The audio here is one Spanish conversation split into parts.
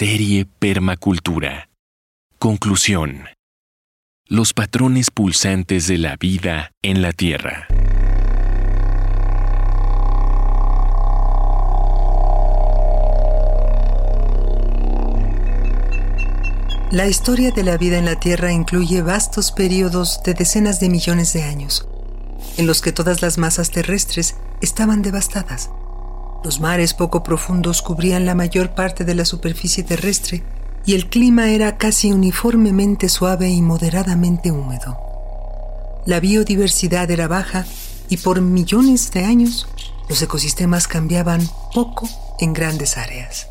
Serie Permacultura. Conclusión. Los patrones pulsantes de la vida en la Tierra. La historia de la vida en la Tierra incluye vastos periodos de decenas de millones de años, en los que todas las masas terrestres estaban devastadas los mares poco profundos cubrían la mayor parte de la superficie terrestre y el clima era casi uniformemente suave y moderadamente húmedo. La biodiversidad era baja y por millones de años los ecosistemas cambiaban poco en grandes áreas.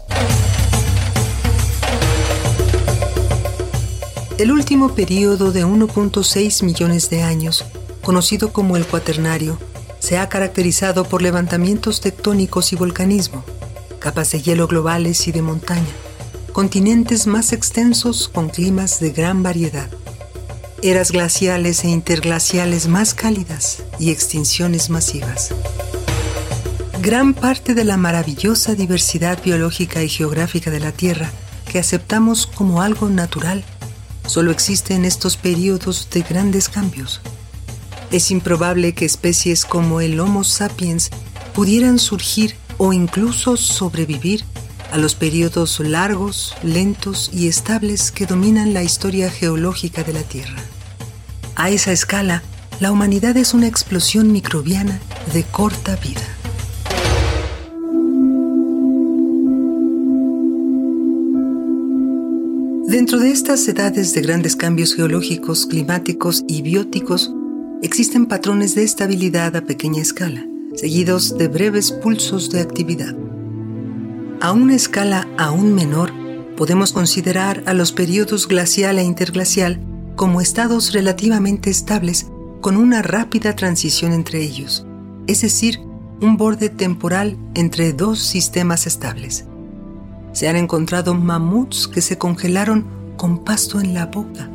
El último periodo de 1.6 millones de años, conocido como el Cuaternario, se ha caracterizado por levantamientos tectónicos y volcanismo, capas de hielo globales y de montaña, continentes más extensos con climas de gran variedad, eras glaciales e interglaciales más cálidas y extinciones masivas. Gran parte de la maravillosa diversidad biológica y geográfica de la Tierra que aceptamos como algo natural solo existe en estos periodos de grandes cambios es improbable que especies como el Homo sapiens pudieran surgir o incluso sobrevivir a los periodos largos, lentos y estables que dominan la historia geológica de la Tierra. A esa escala, la humanidad es una explosión microbiana de corta vida. Dentro de estas edades de grandes cambios geológicos, climáticos y bióticos, existen patrones de estabilidad a pequeña escala, seguidos de breves pulsos de actividad. A una escala aún menor, podemos considerar a los periodos glacial e interglacial como estados relativamente estables con una rápida transición entre ellos, es decir, un borde temporal entre dos sistemas estables. Se han encontrado mamuts que se congelaron con pasto en la boca,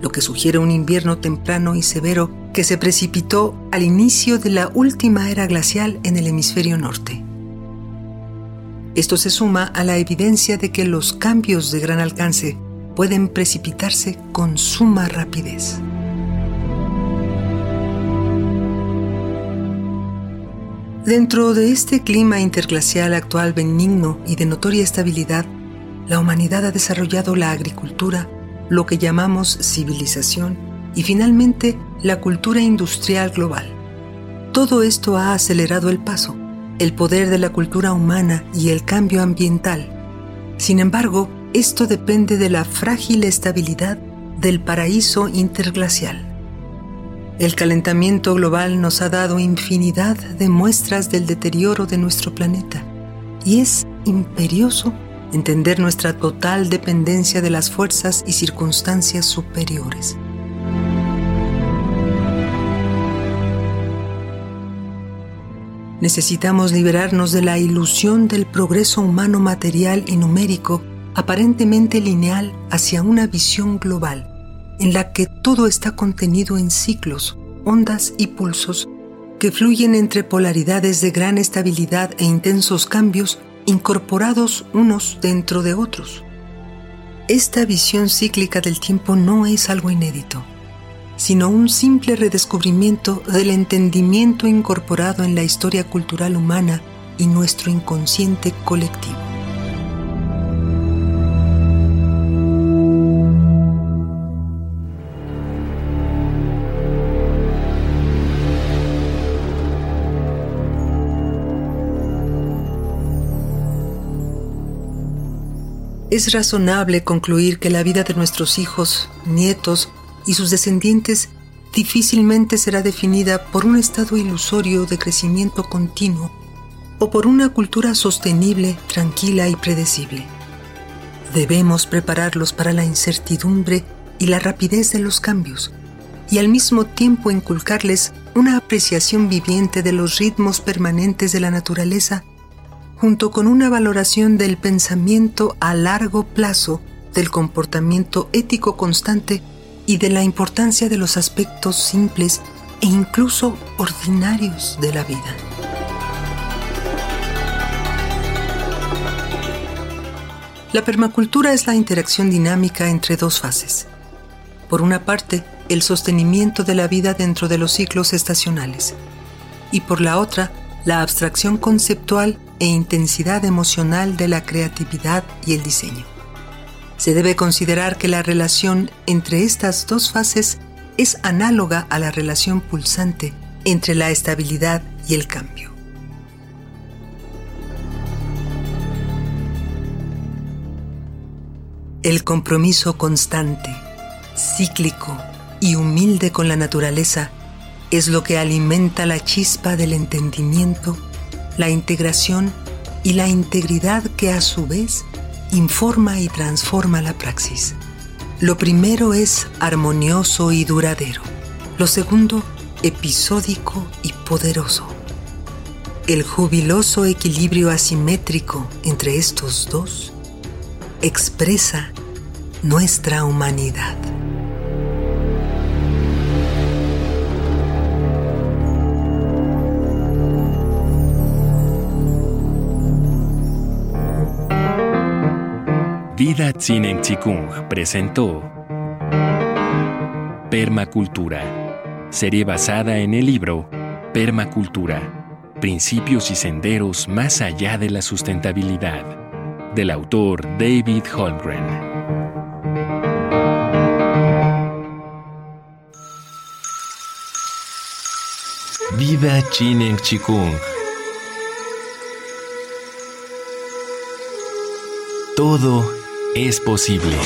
lo que sugiere un invierno temprano y severo que se precipitó al inicio de la última era glacial en el hemisferio norte. Esto se suma a la evidencia de que los cambios de gran alcance pueden precipitarse con suma rapidez. Dentro de este clima interglacial actual benigno y de notoria estabilidad, la humanidad ha desarrollado la agricultura, lo que llamamos civilización, y finalmente la cultura industrial global. Todo esto ha acelerado el paso, el poder de la cultura humana y el cambio ambiental. Sin embargo, esto depende de la frágil estabilidad del paraíso interglacial. El calentamiento global nos ha dado infinidad de muestras del deterioro de nuestro planeta y es imperioso entender nuestra total dependencia de las fuerzas y circunstancias superiores. Necesitamos liberarnos de la ilusión del progreso humano material y numérico aparentemente lineal hacia una visión global, en la que todo está contenido en ciclos, ondas y pulsos que fluyen entre polaridades de gran estabilidad e intensos cambios incorporados unos dentro de otros. Esta visión cíclica del tiempo no es algo inédito sino un simple redescubrimiento del entendimiento incorporado en la historia cultural humana y nuestro inconsciente colectivo. Es razonable concluir que la vida de nuestros hijos, nietos y sus descendientes difícilmente será definida por un estado ilusorio de crecimiento continuo o por una cultura sostenible, tranquila y predecible. Debemos prepararlos para la incertidumbre y la rapidez de los cambios, y al mismo tiempo inculcarles una apreciación viviente de los ritmos permanentes de la naturaleza, junto con una valoración del pensamiento a largo plazo, del comportamiento ético constante y de la importancia de los aspectos simples e incluso ordinarios de la vida. La permacultura es la interacción dinámica entre dos fases. Por una parte, el sostenimiento de la vida dentro de los ciclos estacionales y por la otra, la abstracción conceptual e intensidad emocional de la creatividad y el diseño. Se debe considerar que la relación entre estas dos fases es análoga a la relación pulsante entre la estabilidad y el cambio. El compromiso constante, cíclico y humilde con la naturaleza es lo que alimenta la chispa del entendimiento, la integración y la integridad que a su vez informa y transforma la praxis. Lo primero es armonioso y duradero. Lo segundo, episódico y poderoso. El jubiloso equilibrio asimétrico entre estos dos expresa nuestra humanidad. Vida Tsinen Chikung presentó Permacultura, serie basada en el libro Permacultura, principios y senderos más allá de la sustentabilidad del autor David Holmgren. Vida Chinen Chikung. Todo es posible.